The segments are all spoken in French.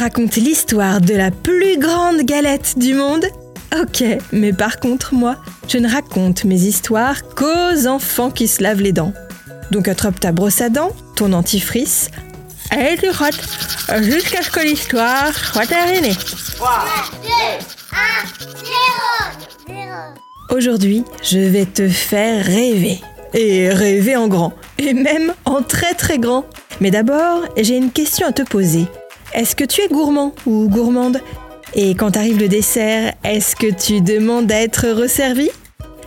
raconte l'histoire de la plus grande galette du monde? Ok, mais par contre, moi, je ne raconte mes histoires qu'aux enfants qui se lavent les dents. Donc attrape ta brosse à dents, ton antifrice, et tu frottes jusqu'à ce que l'histoire soit terminée. Aujourd'hui, je vais te faire rêver. Et rêver en grand. Et même en très très grand. Mais d'abord, j'ai une question à te poser. Est-ce que tu es gourmand ou gourmande? Et quand arrive le dessert, est-ce que tu demandes à être resservi?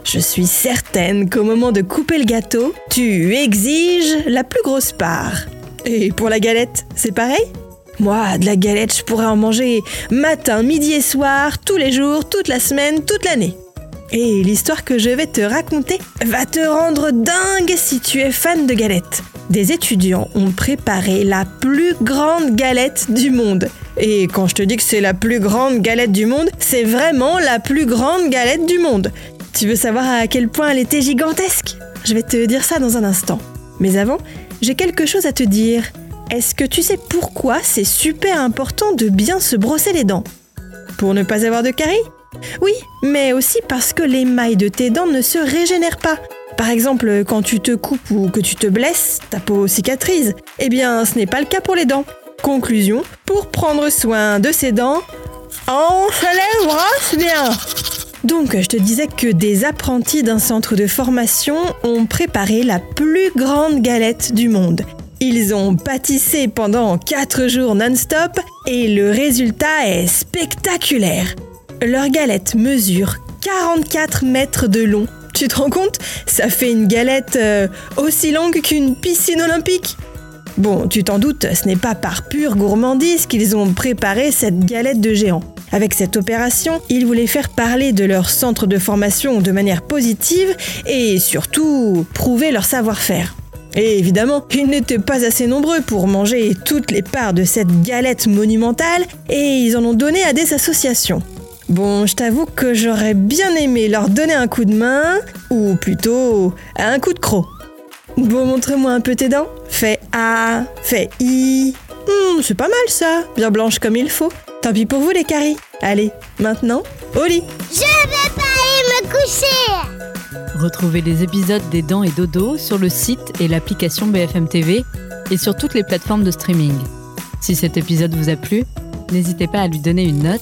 Je suis certaine qu'au moment de couper le gâteau, tu exiges la plus grosse part. Et pour la galette, c'est pareil? Moi, de la galette, je pourrais en manger matin, midi et soir, tous les jours, toute la semaine, toute l'année. Et l'histoire que je vais te raconter va te rendre dingue si tu es fan de galettes. Des étudiants ont préparé la plus grande galette du monde. Et quand je te dis que c'est la plus grande galette du monde, c'est vraiment la plus grande galette du monde. Tu veux savoir à quel point elle était gigantesque? Je vais te dire ça dans un instant. Mais avant, j'ai quelque chose à te dire. Est-ce que tu sais pourquoi c'est super important de bien se brosser les dents? Pour ne pas avoir de caries? Oui, mais aussi parce que les mailles de tes dents ne se régénèrent pas. Par exemple, quand tu te coupes ou que tu te blesses, ta peau cicatrise. Eh bien, ce n'est pas le cas pour les dents. Conclusion, pour prendre soin de ses dents, on se bien. Donc, je te disais que des apprentis d'un centre de formation ont préparé la plus grande galette du monde. Ils ont pâtissé pendant 4 jours non-stop et le résultat est spectaculaire. Leur galette mesure 44 mètres de long. Tu te rends compte? Ça fait une galette euh, aussi longue qu'une piscine olympique. Bon, tu t'en doutes, ce n'est pas par pure gourmandise qu'ils ont préparé cette galette de géant. Avec cette opération, ils voulaient faire parler de leur centre de formation de manière positive et surtout prouver leur savoir-faire. Et évidemment, ils n'étaient pas assez nombreux pour manger toutes les parts de cette galette monumentale et ils en ont donné à des associations. Bon, je t'avoue que j'aurais bien aimé leur donner un coup de main, ou plutôt un coup de croc. Bon, montre-moi un peu tes dents. Fais A, fais I. Hmm, c'est pas mal ça, bien blanche comme il faut. Tant pis pour vous les caries. Allez, maintenant, au lit. Je vais pas aller me coucher. Retrouvez les épisodes des Dents et Dodo sur le site et l'application BFM TV et sur toutes les plateformes de streaming. Si cet épisode vous a plu, n'hésitez pas à lui donner une note,